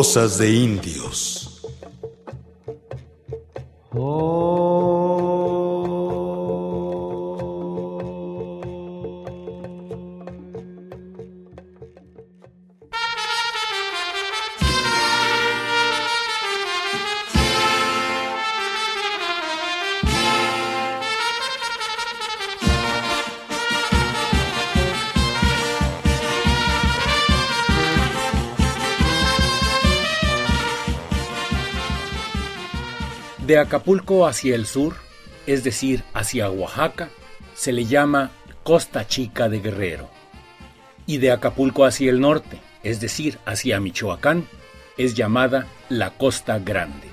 Cosas de indios. De Acapulco hacia el sur, es decir, hacia Oaxaca, se le llama Costa Chica de Guerrero. Y de Acapulco hacia el norte, es decir, hacia Michoacán, es llamada la Costa Grande.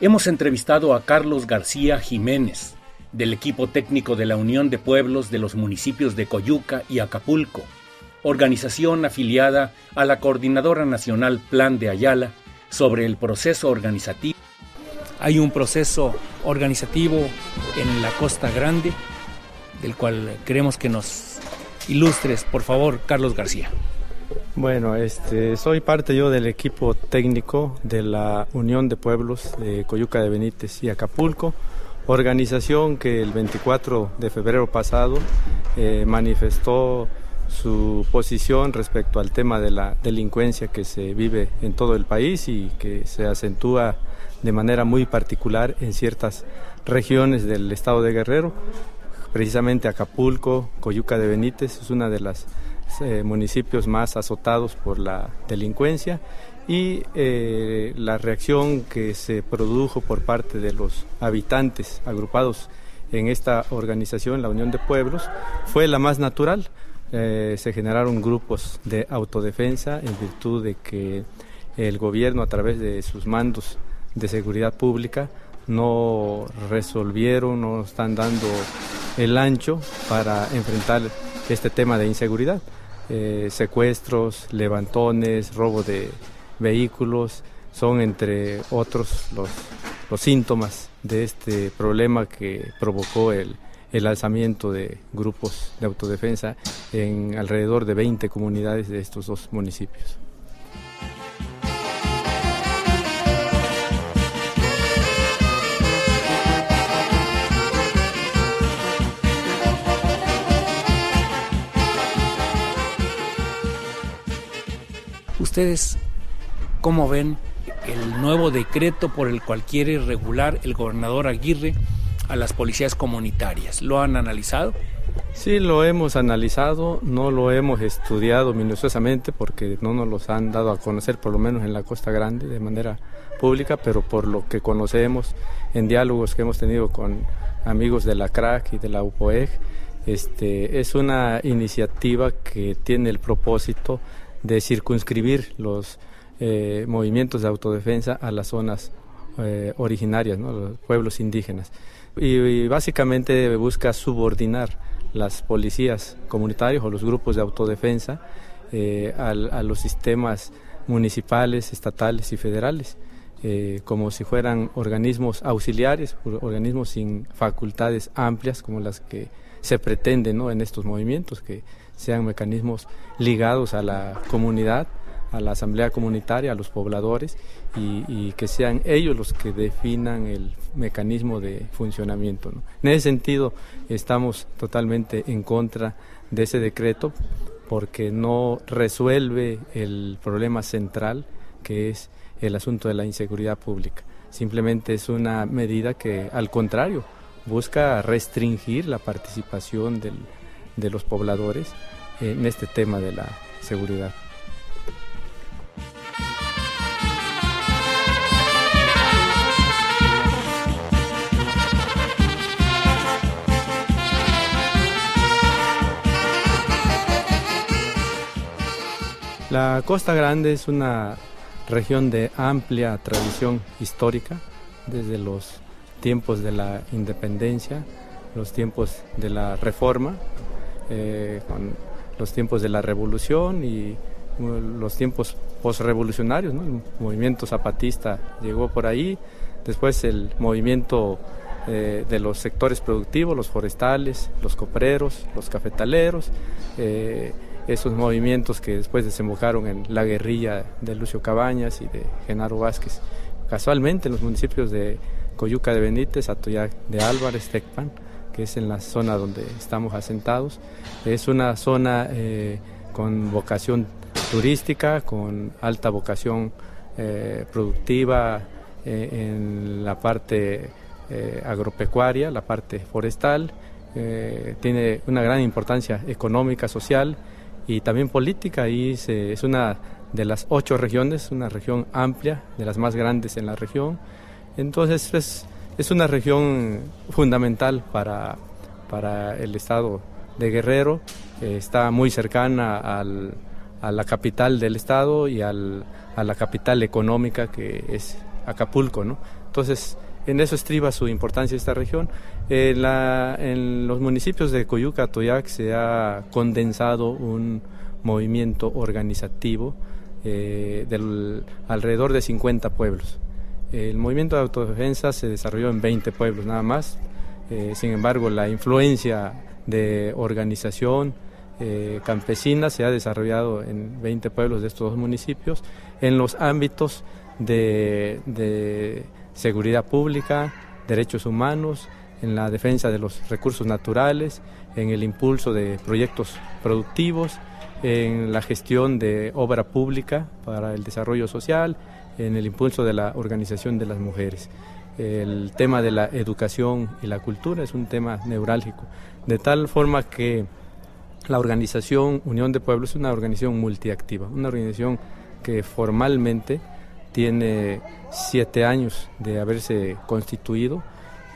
Hemos entrevistado a Carlos García Jiménez, del equipo técnico de la Unión de Pueblos de los municipios de Coyuca y Acapulco, organización afiliada a la Coordinadora Nacional Plan de Ayala sobre el proceso organizativo hay un proceso organizativo en la Costa Grande, del cual queremos que nos ilustres, por favor, Carlos García. Bueno, este, soy parte yo del equipo técnico de la Unión de Pueblos de Coyuca de Benítez y Acapulco, organización que el 24 de febrero pasado eh, manifestó su posición respecto al tema de la delincuencia que se vive en todo el país y que se acentúa de manera muy particular en ciertas regiones del estado de Guerrero. Precisamente Acapulco, Coyuca de Benítez es uno de los eh, municipios más azotados por la delincuencia y eh, la reacción que se produjo por parte de los habitantes agrupados en esta organización, la Unión de Pueblos, fue la más natural. Eh, se generaron grupos de autodefensa en virtud de que el gobierno a través de sus mandos de seguridad pública no resolvieron, no están dando el ancho para enfrentar este tema de inseguridad. Eh, secuestros, levantones, robo de vehículos, son entre otros los, los síntomas de este problema que provocó el, el alzamiento de grupos de autodefensa en alrededor de 20 comunidades de estos dos municipios. ¿Ustedes cómo ven el nuevo decreto por el cual quiere regular el gobernador Aguirre a las policías comunitarias? ¿Lo han analizado? Sí, lo hemos analizado, no lo hemos estudiado minuciosamente porque no nos los han dado a conocer, por lo menos en la Costa Grande, de manera pública, pero por lo que conocemos en diálogos que hemos tenido con amigos de la CRAC y de la UPOEG, este, es una iniciativa que tiene el propósito de circunscribir los eh, movimientos de autodefensa a las zonas eh, originarias, los pueblos indígenas. Y, básicamente busca subordinar las policías comunitarias o los grupos de autodefensa eh, a, los sistemas municipales, estatales y federales, como si fueran organismos auxiliares, organismos sin facultades amplias como las que se pretenden en estos movimientos, que sean mecanismos ligados a la comunidad, a la asamblea comunitaria, a los pobladores y, que sean ellos los que definan el mecanismo de funcionamiento. En ese sentido, estamos totalmente en contra de ese decreto porque no resuelve el problema central que es el asunto de la inseguridad pública. Simplemente es una medida que, al contrario, busca restringir la participación del, de los pobladores en este tema de la seguridad. La Costa Grande es una región de amplia tradición histórica desde los tiempos de la independencia, los tiempos de la reforma, eh, con los tiempos de la revolución y los tiempos postrevolucionarios, el movimiento zapatista llegó por ahí, después el movimiento eh, de los sectores productivos, los forestales, los copreros, los cafetaleros, eh, esos movimientos que después desembocaron en la guerrilla de Lucio Cabañas y de Genaro Vázquez. Casualmente en los municipios de Coyuca de Benítez, Atoyac de Álvarez, Tecpan, que es en la zona donde estamos asentados. Es una zona eh, con vocación turística, con alta vocación eh, productiva eh, en la parte agropecuaria, la parte forestal. tiene una gran importancia económica, social y también política y es una de las ocho regiones, una región amplia, de las más grandes en la región. Entonces es, es una región fundamental para, para el estado de Guerrero, está muy cercana al, a la capital del estado y al, a la capital económica que es Acapulco. ¿no? Entonces en eso estriba su importancia esta región. En los municipios de Coyuca, Toyac se ha condensado un movimiento organizativo eh, del, alrededor de 50 pueblos. El movimiento de autodefensa se desarrolló en 20 pueblos nada más, eh, sin embargo la influencia de organización campesina se ha desarrollado en 20 pueblos de estos dos municipios en los ámbitos de seguridad pública, derechos humanos, en la defensa de los recursos naturales, en el impulso de proyectos productivos, en la gestión de obra pública para el desarrollo social, en el impulso de la organización de las mujeres. El tema de la educación y la cultura es un tema neurálgico, de tal forma que la organización Unión de Pueblos es una organización multiactiva, una organización que formalmente tiene siete años de haberse constituido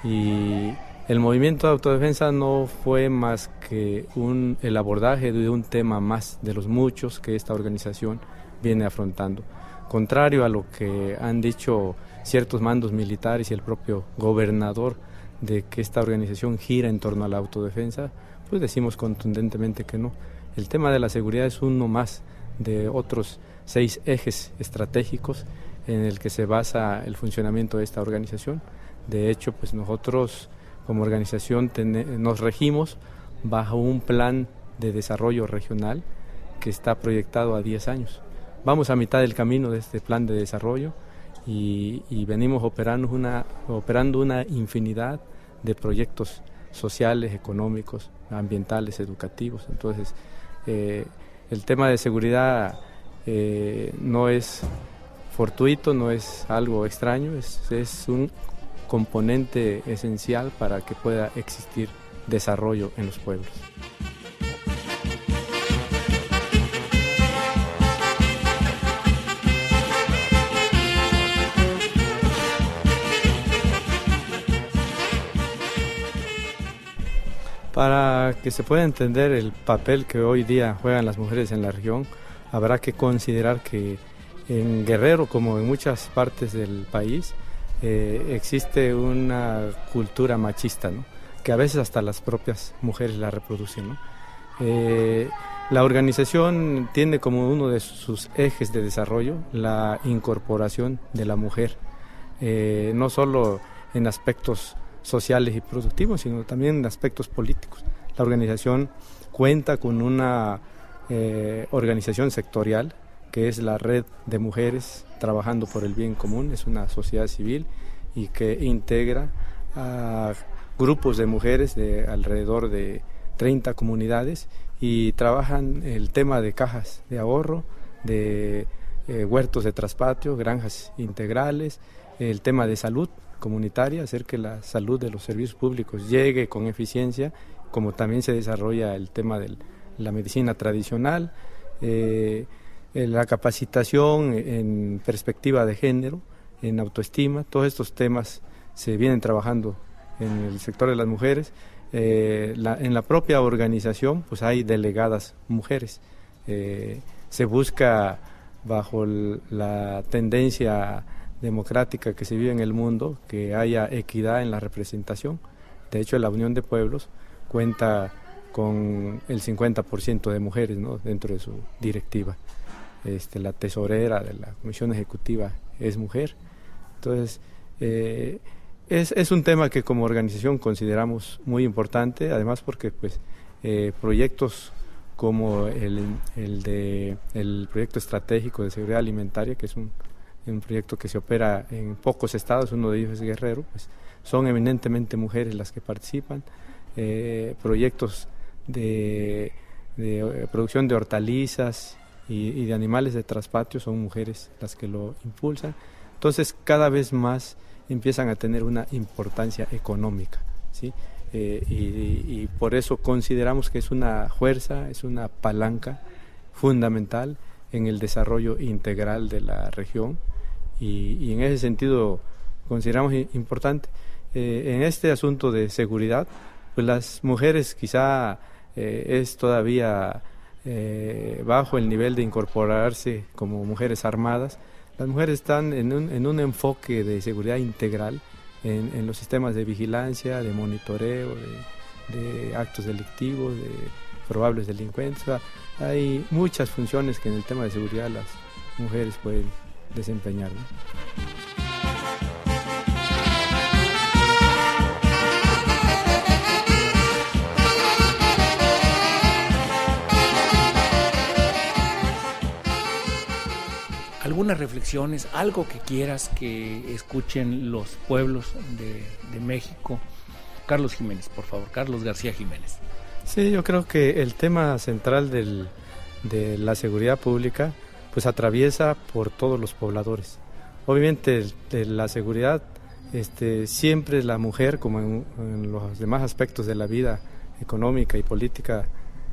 y el movimiento de autodefensa no fue más que un, el abordaje de un tema más de los muchos que esta organización viene afrontando. Contrario a lo que han dicho ciertos mandos militares y el propio gobernador de que esta organización gira en torno a la autodefensa, pues decimos contundentemente que no. El tema de la seguridad es uno más de otros seis ejes estratégicos en el que se basa el funcionamiento de esta organización. De hecho, pues nosotros como organización nos regimos bajo un plan de desarrollo regional que está proyectado a 10 años. Vamos a mitad del camino de este plan de desarrollo y, venimos operando una, infinidad de proyectos sociales, económicos, ambientales, educativos. Entonces, eh, el tema de seguridad eh, no es fortuito, no es algo extraño, es, un componente esencial para que pueda existir desarrollo en los pueblos. Para que se pueda entender el papel que hoy día juegan las mujeres en la región, habrá que considerar que en Guerrero, como en muchas partes del país, eh, existe una cultura machista, que a veces hasta las propias mujeres la reproducen. Eh, la organización tiene como uno de sus ejes de desarrollo la incorporación de la mujer, eh, no solo en aspectos sociales y productivos, sino también aspectos políticos. La organización cuenta con una organización sectorial que es la red de mujeres trabajando por el bien común, es una sociedad civil y que integra a grupos de mujeres de alrededor de 30 comunidades y trabajan el tema de cajas de ahorro, de eh, huertos de traspatio, granjas integrales, el tema de salud comunitaria, hacer que la salud de los servicios públicos llegue con eficiencia, como también se desarrolla el tema de la medicina tradicional, eh, la capacitación en perspectiva de género, en autoestima, todos estos temas se vienen trabajando en el sector de las mujeres. Eh, en la propia organización pues hay delegadas mujeres. Eh, se busca bajo la tendencia democrática que se vive en el mundo que haya equidad en la representación. De hecho, la Unión de Pueblos cuenta con el 50% de mujeres dentro de su directiva. Este, la tesorera de la comisión ejecutiva es mujer. Entonces, eh, es, es, un tema que como organización consideramos muy importante, además porque pues, eh, proyectos como el, el, de, el proyecto estratégico de seguridad alimentaria, que es un, un, proyecto que se opera en pocos estados, uno de ellos es Guerrero, pues son eminentemente mujeres las que participan, eh, proyectos de, eh, producción de hortalizas y, y, de animales de traspatio son mujeres las que lo impulsan, entonces cada vez más empiezan a tener una importancia económica, ¿sí? Eh, y, por eso consideramos que es una fuerza, es una palanca fundamental en el desarrollo integral de la región y, en ese sentido consideramos importante. Eh, en este asunto de seguridad, pues las mujeres quizá eh, es todavía bajo el nivel de incorporarse como mujeres armadas. Las mujeres están en un, en un enfoque de seguridad integral en, los sistemas de vigilancia, de monitoreo, de, actos delictivos, de probables delincuentes. hay muchas funciones que en el tema de seguridad las mujeres pueden desempeñar. algunas reflexiones, algo que quieras que escuchen los pueblos de, México. Carlos Jiménez, por favor, Carlos García Jiménez. Sí, yo creo que el tema central de la seguridad pública pues atraviesa por todos los pobladores. Obviamente la seguridad este, siempre la mujer, como en, en, los demás aspectos de la vida económica y política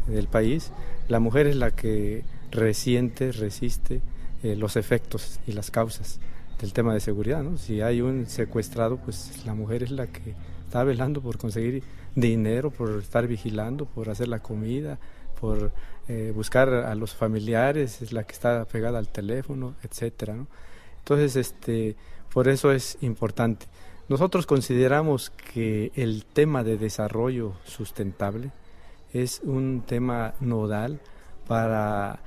del país, la mujer es la que resiente, resiste, eh, los efectos y las causas del tema de seguridad. Si hay un secuestrado, pues la mujer es la que está velando por conseguir dinero, por estar vigilando, por hacer la comida, por eh, buscar a los familiares, es la que está pegada al teléfono, etcétera. Entonces, este, por eso es importante. Nosotros consideramos que el tema de desarrollo sustentable es un tema nodal para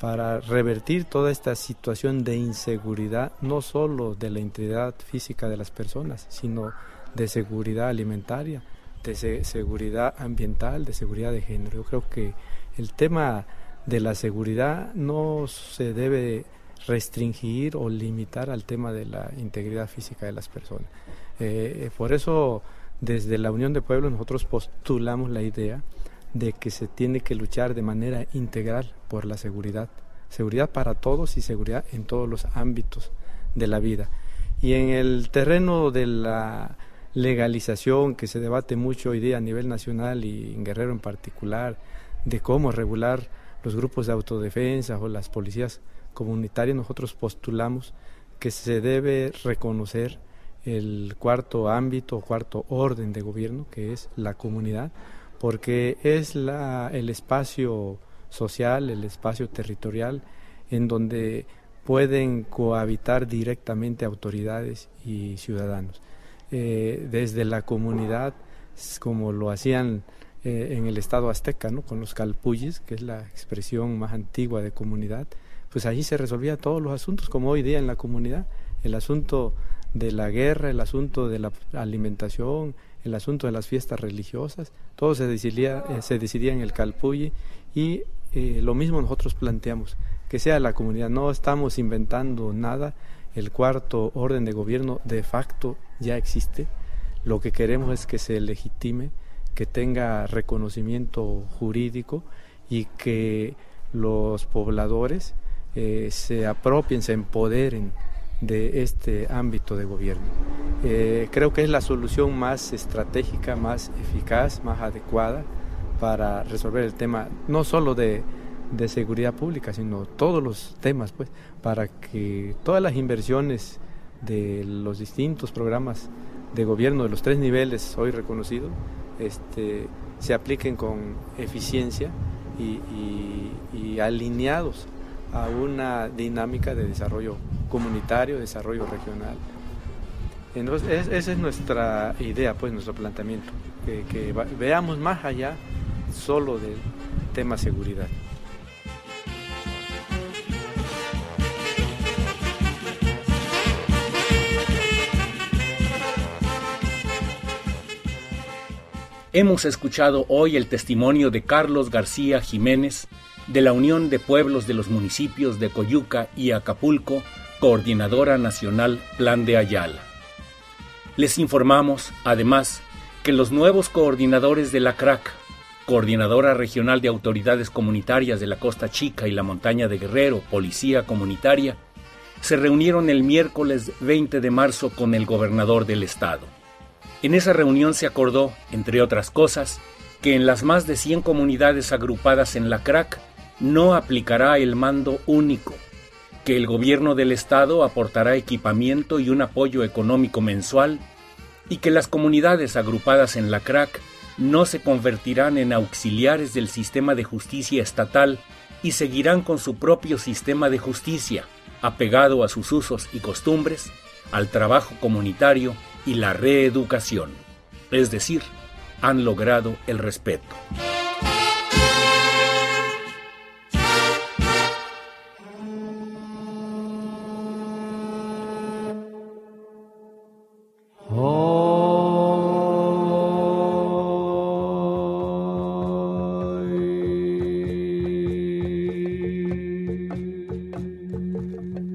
para revertir toda esta situación de inseguridad, no solo de la integridad física de las personas, sino de seguridad alimentaria, de seguridad ambiental, de seguridad de género. Yo creo que el tema de la seguridad no se debe restringir o limitar al tema de la integridad física de las personas. Eh, por eso, desde la Unión de Pueblos, nosotros postulamos la idea de que se tiene que luchar de manera integral por la seguridad, seguridad para todos y seguridad en todos los ámbitos de la vida. Y en el terreno de la legalización que se debate mucho hoy día a nivel nacional y en Guerrero en particular, de cómo regular los grupos de autodefensa o las policías comunitarias, nosotros postulamos que se debe reconocer el cuarto ámbito cuarto orden de gobierno, que es la comunidad, porque es la, el espacio social, el espacio territorial en donde pueden cohabitar directamente autoridades y ciudadanos. Eh, desde la comunidad, como lo hacían eh, en el estado azteca, ¿no? con los calpullis, que es la expresión más antigua de comunidad, pues ahí se resolvían todos los asuntos, como hoy día en la comunidad, el asunto de la guerra, el asunto de la alimentación, el asunto de las fiestas religiosas, todo se decidía, eh, se decidía en el Calpulli y eh, lo mismo nosotros planteamos, que sea la comunidad, no estamos inventando nada, el cuarto orden de gobierno de facto ya existe, lo que queremos es que se legitime, que tenga reconocimiento jurídico y que los pobladores eh, se apropien, se empoderen de este ámbito de gobierno. Eh, creo que es la solución más estratégica, más eficaz, más adecuada para resolver el tema, no solo de, de seguridad pública, sino todos los temas, pues, para que todas las inversiones de los distintos programas de gobierno de los tres niveles hoy reconocidos este, se apliquen con eficiencia y, alineados a una dinámica de desarrollo comunitario, desarrollo regional. Entonces, esa es nuestra idea, pues nuestro planteamiento, que, veamos más allá solo del tema seguridad. Hemos escuchado hoy el testimonio de Carlos García Jiménez de la Unión de Pueblos de los Municipios de Coyuca y Acapulco, Coordinadora Nacional Plan de Ayala. Les informamos, además, que los nuevos coordinadores de la CRAC, Coordinadora Regional de Autoridades Comunitarias de la Costa Chica y la Montaña de Guerrero, Policía Comunitaria, se reunieron el miércoles 20 de marzo con el gobernador del estado. En esa reunión se acordó, entre otras cosas, que en las más de 100 comunidades agrupadas en la CRAC no aplicará el mando único, que el gobierno del estado aportará equipamiento y un apoyo económico mensual y que las comunidades agrupadas en la CRAC no se convertirán en auxiliares del sistema de justicia estatal y seguirán con su propio sistema de justicia, apegado a sus usos y costumbres, al trabajo comunitario y la reeducación, es decir, han logrado el respeto.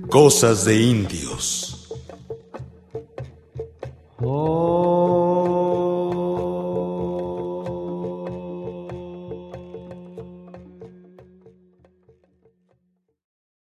Cosas de indios.